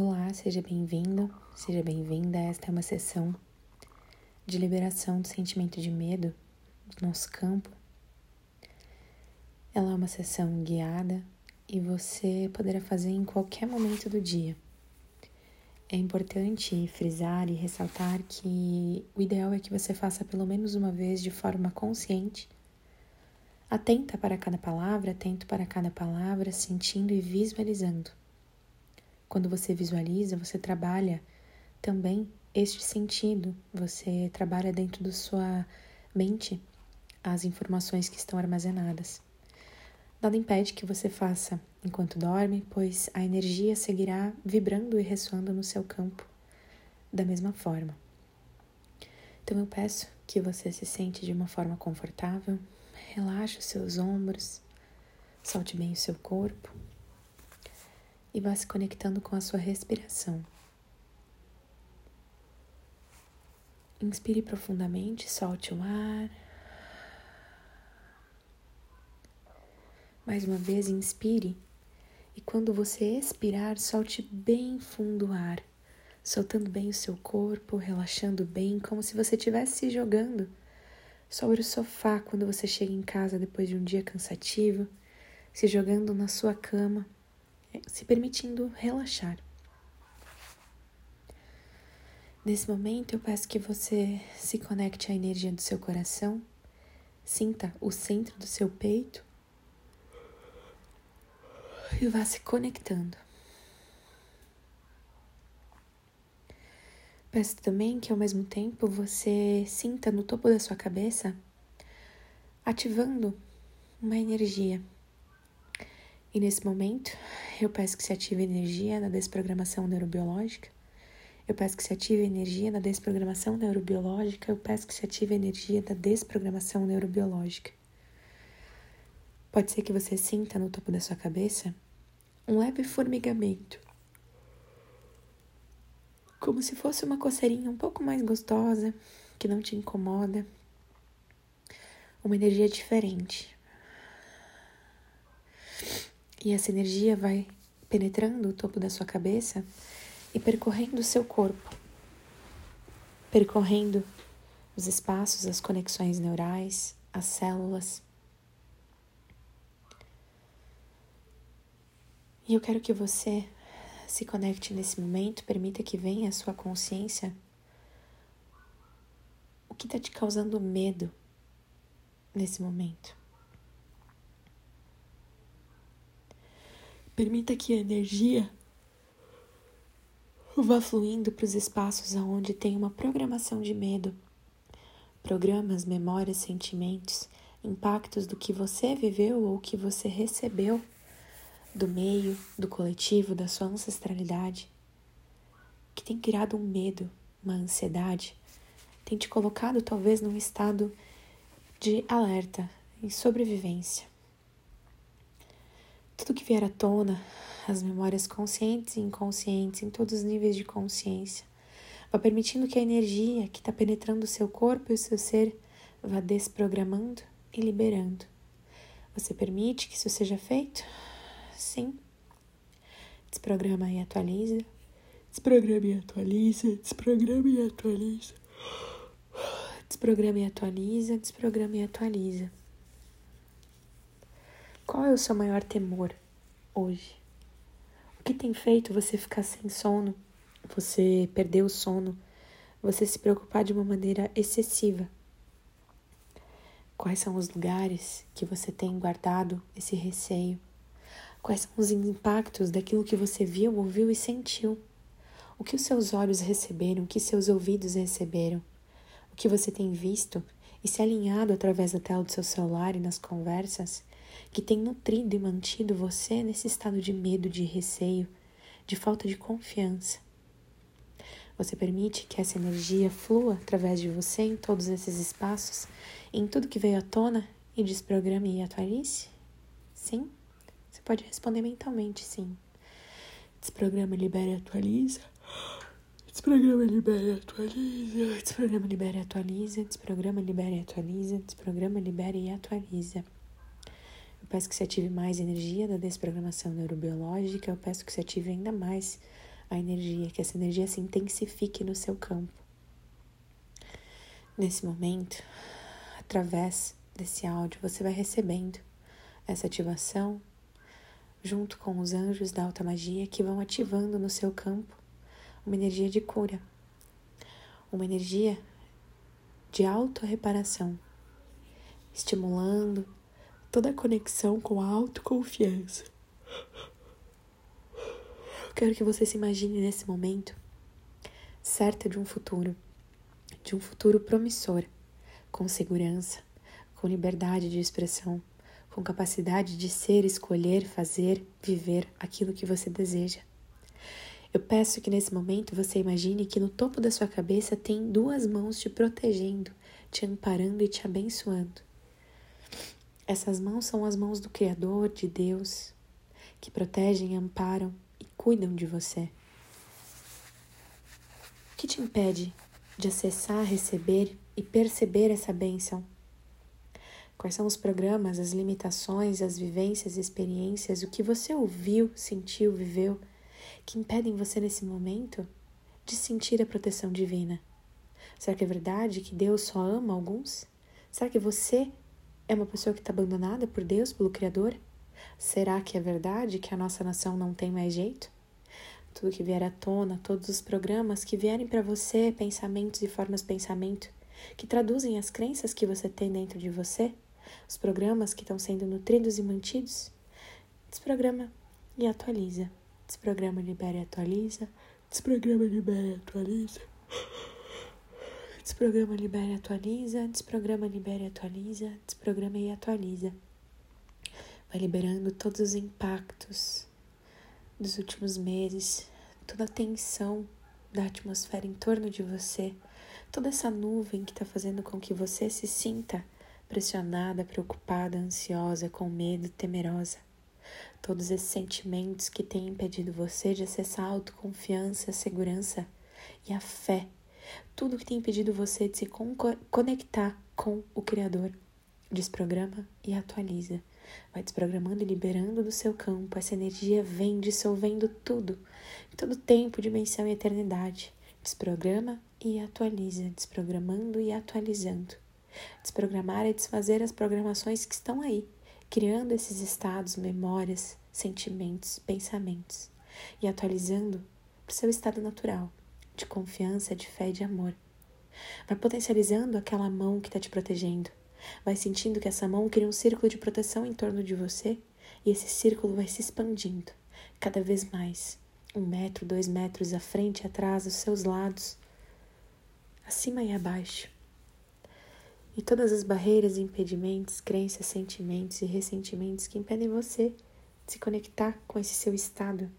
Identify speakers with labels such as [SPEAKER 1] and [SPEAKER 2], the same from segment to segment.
[SPEAKER 1] Olá, seja bem-vindo, seja bem-vinda. Esta é uma sessão de liberação do sentimento de medo do nosso campo. Ela é uma sessão guiada e você poderá fazer em qualquer momento do dia. É importante frisar e ressaltar que o ideal é que você faça pelo menos uma vez de forma consciente, atenta para cada palavra, atento para cada palavra, sentindo e visualizando. Quando você visualiza, você trabalha também este sentido, você trabalha dentro da sua mente as informações que estão armazenadas. Nada impede que você faça enquanto dorme, pois a energia seguirá vibrando e ressoando no seu campo da mesma forma. Então eu peço que você se sente de uma forma confortável, relaxe os seus ombros, solte bem o seu corpo e vá se conectando com a sua respiração. Inspire profundamente, solte o ar. Mais uma vez, inspire e quando você expirar, solte bem fundo o ar, soltando bem o seu corpo, relaxando bem, como se você estivesse se jogando sobre o sofá quando você chega em casa depois de um dia cansativo, se jogando na sua cama se permitindo relaxar. Nesse momento, eu peço que você se conecte à energia do seu coração, sinta o centro do seu peito e vá se conectando. Peço também que ao mesmo tempo você sinta no topo da sua cabeça ativando uma energia e nesse momento, eu peço que se ative energia na desprogramação neurobiológica. Eu peço que se ative energia na desprogramação neurobiológica. Eu peço que se ative energia da desprogramação neurobiológica. Pode ser que você sinta no topo da sua cabeça um leve formigamento. Como se fosse uma coceirinha um pouco mais gostosa, que não te incomoda. Uma energia diferente. E essa energia vai penetrando o topo da sua cabeça e percorrendo o seu corpo, percorrendo os espaços, as conexões neurais, as células. E eu quero que você se conecte nesse momento, permita que venha a sua consciência o que está te causando medo nesse momento. Permita que a energia vá fluindo para os espaços onde tem uma programação de medo, programas, memórias, sentimentos, impactos do que você viveu ou que você recebeu do meio, do coletivo, da sua ancestralidade, que tem criado um medo, uma ansiedade, tem te colocado talvez num estado de alerta, em sobrevivência. Tudo que vier à tona, as memórias conscientes e inconscientes, em todos os níveis de consciência, vá permitindo que a energia que está penetrando o seu corpo e o seu ser vá desprogramando e liberando. Você permite que isso seja feito? Sim. Desprograma e atualiza. Desprograma e atualiza. Desprograma e atualiza. Desprograma e atualiza. Desprograma e atualiza. Qual é o seu maior temor hoje? O que tem feito você ficar sem sono, você perder o sono, você se preocupar de uma maneira excessiva? Quais são os lugares que você tem guardado esse receio? Quais são os impactos daquilo que você viu, ouviu e sentiu? O que os seus olhos receberam, o que seus ouvidos receberam? O que você tem visto e se alinhado através da tela do seu celular e nas conversas? que tem nutrido e mantido você nesse estado de medo, de receio, de falta de confiança. Você permite que essa energia flua através de você em todos esses espaços, em tudo que veio à tona e desprograme e atualize? Sim? Você pode responder mentalmente sim. Desprograma, libera e atualiza. Desprograma, libera e atualiza. Desprograma, libera e atualiza. Desprograma, libera e atualiza. Desprograma, libera e atualiza. Eu peço que se ative mais energia da desprogramação neurobiológica, eu peço que se ative ainda mais a energia, que essa energia se intensifique no seu campo. Nesse momento, através desse áudio, você vai recebendo essa ativação junto com os anjos da alta magia que vão ativando no seu campo uma energia de cura, uma energia de autorreparação, estimulando toda a conexão com a autoconfiança. Eu quero que você se imagine nesse momento certa de um futuro, de um futuro promissor, com segurança, com liberdade de expressão, com capacidade de ser, escolher, fazer, viver aquilo que você deseja. Eu peço que nesse momento você imagine que no topo da sua cabeça tem duas mãos te protegendo, te amparando e te abençoando. Essas mãos são as mãos do Criador, de Deus, que protegem, amparam e cuidam de você. O que te impede de acessar, receber e perceber essa bênção? Quais são os programas, as limitações, as vivências, experiências, o que você ouviu, sentiu, viveu, que impedem você nesse momento de sentir a proteção divina? Será que é verdade que Deus só ama alguns? Será que você é uma pessoa que está abandonada por Deus, pelo Criador? Será que é verdade que a nossa nação não tem mais jeito? Tudo que vier à tona, todos os programas que vierem para você, pensamentos e formas de pensamento, que traduzem as crenças que você tem dentro de você, os programas que estão sendo nutridos e mantidos, desprograma e atualiza. Desprograma, libera e atualiza. Desprograma, libera e atualiza. Desprograma, libera e atualiza. Desprograma, libera e atualiza. Desprograma e atualiza. Vai liberando todos os impactos dos últimos meses, toda a tensão da atmosfera em torno de você, toda essa nuvem que está fazendo com que você se sinta pressionada, preocupada, ansiosa, com medo, temerosa. Todos esses sentimentos que têm impedido você de acessar a autoconfiança, a segurança e a fé tudo que tem impedido você de se conectar com o Criador. Desprograma e atualiza. Vai desprogramando e liberando do seu campo. Essa energia vem dissolvendo tudo, todo tempo, dimensão e eternidade. Desprograma e atualiza, desprogramando e atualizando. Desprogramar é desfazer as programações que estão aí, criando esses estados, memórias, sentimentos, pensamentos e atualizando para o seu estado natural, de confiança, de fé e de amor. Vai potencializando aquela mão que está te protegendo. Vai sentindo que essa mão cria um círculo de proteção em torno de você e esse círculo vai se expandindo cada vez mais. Um metro, dois metros à frente atrás, aos seus lados, acima e abaixo. E todas as barreiras, impedimentos, crenças, sentimentos e ressentimentos que impedem você de se conectar com esse seu estado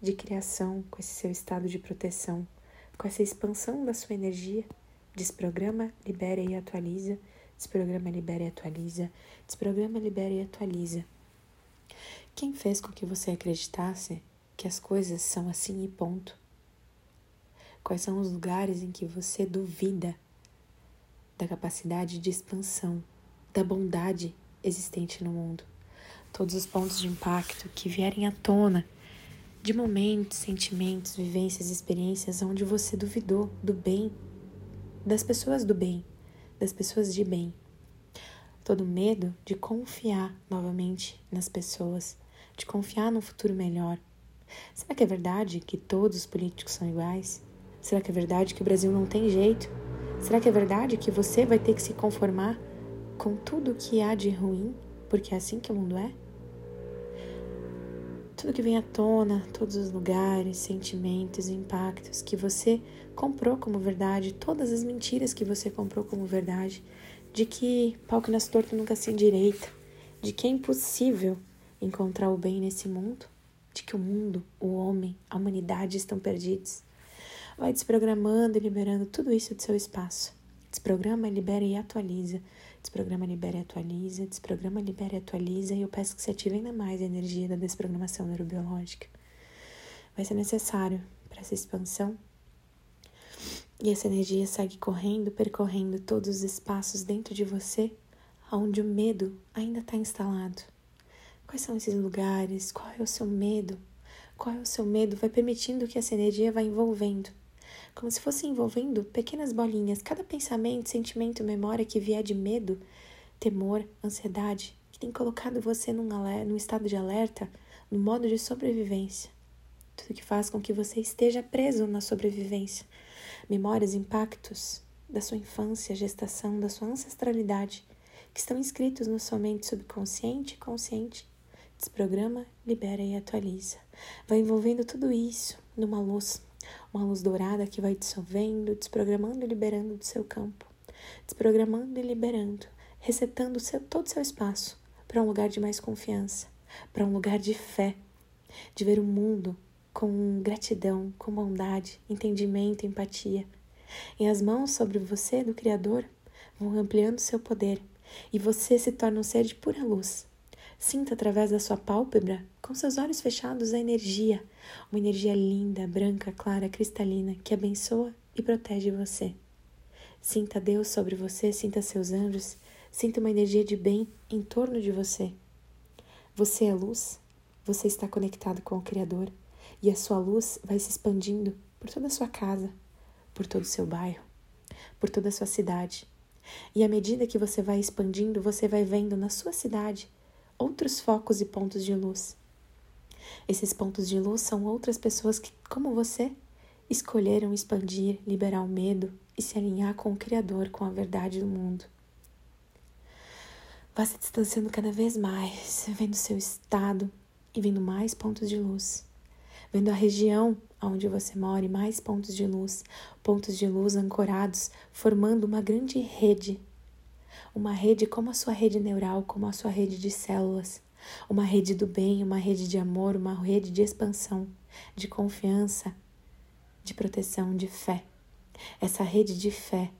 [SPEAKER 1] de criação, com esse seu estado de proteção, com essa expansão da sua energia. Desprograma, libera e atualiza. Desprograma, libera e atualiza. Desprograma, libera e atualiza. Quem fez com que você acreditasse que as coisas são assim e ponto? Quais são os lugares em que você duvida da capacidade de expansão, da bondade existente no mundo? Todos os pontos de impacto que vierem à tona de momentos, sentimentos, vivências, experiências onde você duvidou do bem, das pessoas do bem, das pessoas de bem. Todo medo de confiar novamente nas pessoas, de confiar num futuro melhor. Será que é verdade que todos os políticos são iguais? Será que é verdade que o Brasil não tem jeito? Será que é verdade que você vai ter que se conformar com tudo que há de ruim, porque é assim que o mundo é? tudo que vem à tona, todos os lugares, sentimentos, impactos que você comprou como verdade, todas as mentiras que você comprou como verdade, de que pau que nasce torto nunca se endireita, de que é impossível encontrar o bem nesse mundo, de que o mundo, o homem, a humanidade estão perdidos. Vai desprogramando e liberando tudo isso do seu espaço. Desprograma, libera e atualiza Desprograma, libera e atualiza. Desprograma, libera e atualiza. E eu peço que você ative ainda mais a energia da desprogramação neurobiológica. Vai ser necessário para essa expansão. E essa energia segue correndo, percorrendo todos os espaços dentro de você onde o medo ainda está instalado. Quais são esses lugares? Qual é o seu medo? qual é o seu medo, vai permitindo que essa energia vá envolvendo. Como se fosse envolvendo pequenas bolinhas. Cada pensamento, sentimento, memória que vier de medo, temor, ansiedade, que tem colocado você num, num estado de alerta, no modo de sobrevivência. Tudo que faz com que você esteja preso na sobrevivência. Memórias, impactos da sua infância, gestação, da sua ancestralidade, que estão inscritos no sua mente subconsciente e consciente. Desprograma, libera e atualiza. Vai envolvendo tudo isso numa luz, uma luz dourada que vai dissolvendo, desprogramando e liberando do seu campo. Desprogramando e liberando, resetando seu, todo o seu espaço para um lugar de mais confiança, para um lugar de fé, de ver o mundo com gratidão, com bondade, entendimento, empatia. E as mãos sobre você do Criador vão ampliando seu poder e você se torna um ser de pura luz. Sinta através da sua pálpebra, com seus olhos fechados, a energia, uma energia linda, branca, clara, cristalina, que abençoa e protege você. Sinta Deus sobre você, sinta seus anjos, sinta uma energia de bem em torno de você. Você é luz, você está conectado com o Criador e a sua luz vai se expandindo por toda a sua casa, por todo o seu bairro, por toda a sua cidade. E à medida que você vai expandindo, você vai vendo na sua cidade outros focos e pontos de luz. Esses pontos de luz são outras pessoas que, como você, escolheram expandir, liberar o medo e se alinhar com o Criador, com a verdade do mundo. Vá se distanciando cada vez mais, vendo seu estado e vendo mais pontos de luz vendo a região onde você mora e mais pontos de luz, pontos de luz ancorados, formando uma grande rede. Uma rede como a sua rede neural, como a sua rede de células, uma rede do bem, uma rede de amor, uma rede de expansão, de confiança, de proteção, de fé. Essa rede de fé,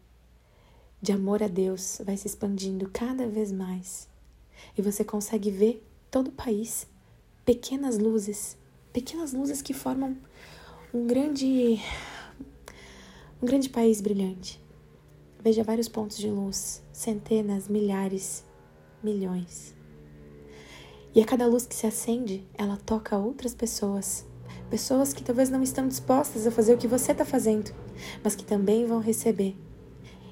[SPEAKER 1] de amor a Deus, vai se expandindo cada vez mais. E você consegue ver todo o país, pequenas luzes pequenas luzes que formam um grande um grande país brilhante. Veja vários pontos de luz, centenas, milhares, milhões. E a cada luz que se acende, ela toca outras pessoas. Pessoas que talvez não estão dispostas a fazer o que você está fazendo, mas que também vão receber.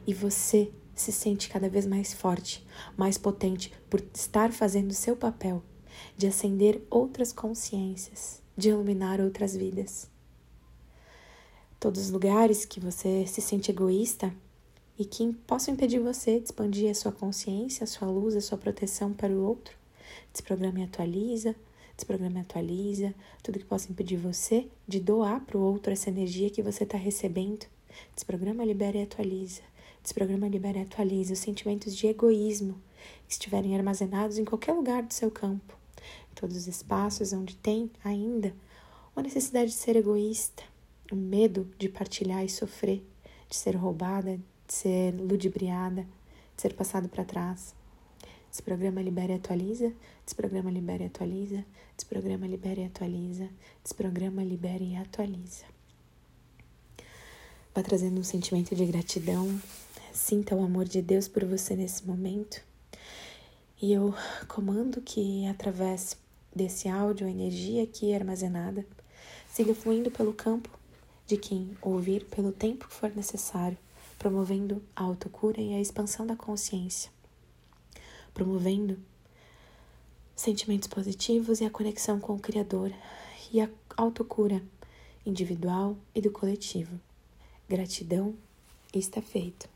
[SPEAKER 1] E você se sente cada vez mais forte, mais potente por estar fazendo o seu papel de acender outras consciências de iluminar outras vidas. Todos os lugares que você se sente egoísta e que possam impedir você de expandir a sua consciência, a sua luz, a sua proteção para o outro. Desprograma e atualiza, desprograma e atualiza, tudo que possa impedir você de doar para o outro essa energia que você está recebendo. Desprograma, libera e atualiza. Desprograma, libera e atualiza os sentimentos de egoísmo que estiverem armazenados em qualquer lugar do seu campo todos os espaços onde tem ainda uma necessidade de ser egoísta, um medo de partilhar e sofrer, de ser roubada, de ser ludibriada, de ser passado para trás. Desprograma, libera e atualiza. Desprograma, libera e atualiza. Desprograma, libera e atualiza. Desprograma, libera e atualiza. Vá trazendo um sentimento de gratidão. Sinta o amor de Deus por você nesse momento. E eu comando que através desse áudio, a energia aqui armazenada siga fluindo pelo campo de quem ouvir pelo tempo que for necessário, promovendo a autocura e a expansão da consciência, promovendo sentimentos positivos e a conexão com o Criador e a autocura individual e do coletivo. Gratidão, está feito.